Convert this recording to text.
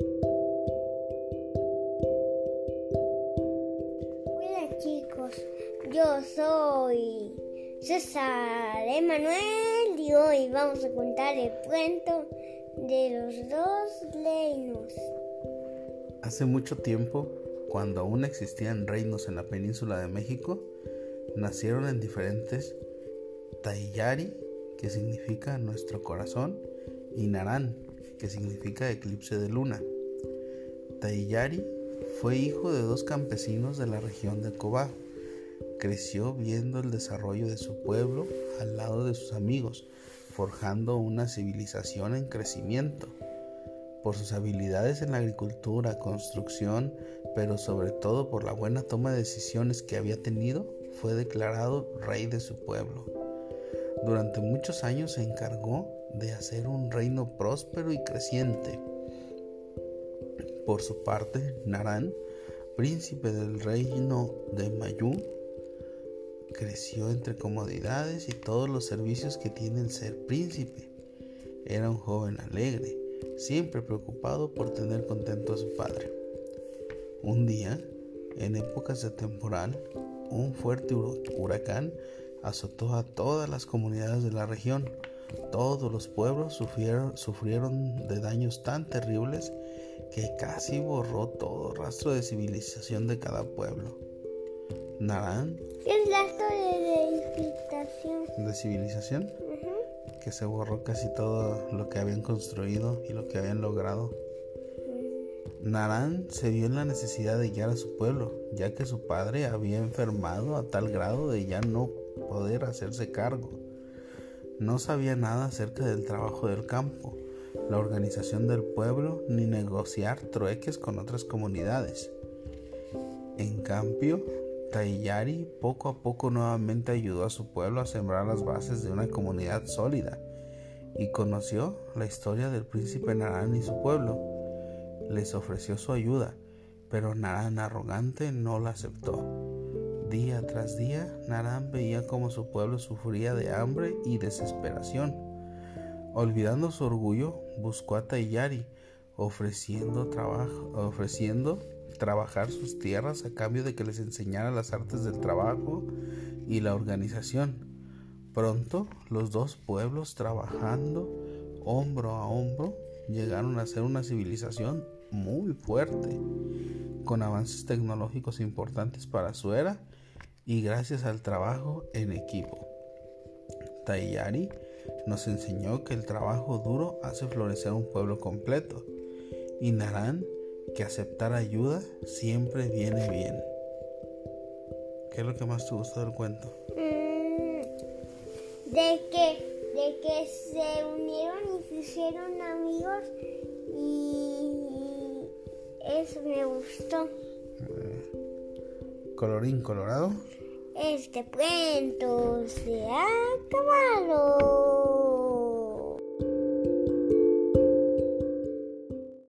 Hola chicos, yo soy César Emanuel y hoy vamos a contar el cuento de los dos reinos. Hace mucho tiempo, cuando aún existían reinos en la península de México, nacieron en diferentes Taiyari, que significa nuestro corazón, y Narán, que significa eclipse de luna. Taiyari fue hijo de dos campesinos de la región de Cobá. Creció viendo el desarrollo de su pueblo al lado de sus amigos, forjando una civilización en crecimiento. Por sus habilidades en la agricultura, construcción, pero sobre todo por la buena toma de decisiones que había tenido, fue declarado rey de su pueblo. Durante muchos años se encargó de hacer un reino próspero y creciente. Por su parte, Narán, príncipe del reino de Mayú, creció entre comodidades y todos los servicios que tiene el ser príncipe. Era un joven alegre, siempre preocupado por tener contento a su padre. Un día, en épocas de temporal, un fuerte huracán azotó a todas las comunidades de la región. Todos los pueblos sufrieron, sufrieron de daños tan terribles que casi borró todo rastro de civilización de cada pueblo. Narán. ¿Qué es rastro de civilización? ¿De civilización? Que se borró casi todo lo que habían construido y lo que habían logrado. Narán se vio en la necesidad de guiar a su pueblo, ya que su padre había enfermado a tal grado de ya no poder hacerse cargo. No sabía nada acerca del trabajo del campo, la organización del pueblo, ni negociar trueques con otras comunidades. En cambio, Taiyari poco a poco nuevamente ayudó a su pueblo a sembrar las bases de una comunidad sólida y conoció la historia del príncipe Narán y su pueblo les ofreció su ayuda, pero Narán arrogante no la aceptó. Día tras día, Narán veía cómo su pueblo sufría de hambre y desesperación. Olvidando su orgullo, buscó a Tayari, ofreciendo, ofreciendo trabajar sus tierras a cambio de que les enseñara las artes del trabajo y la organización. Pronto, los dos pueblos trabajando hombro a hombro llegaron a ser una civilización muy fuerte, con avances tecnológicos importantes para su era y gracias al trabajo en equipo. Taiyari nos enseñó que el trabajo duro hace florecer un pueblo completo y Narán que aceptar ayuda siempre viene bien. ¿Qué es lo que más te gustó del cuento? Mm, de que de que se unieron y se hicieron amigos y eso me gustó. Colorín colorado. Este cuento se acabado.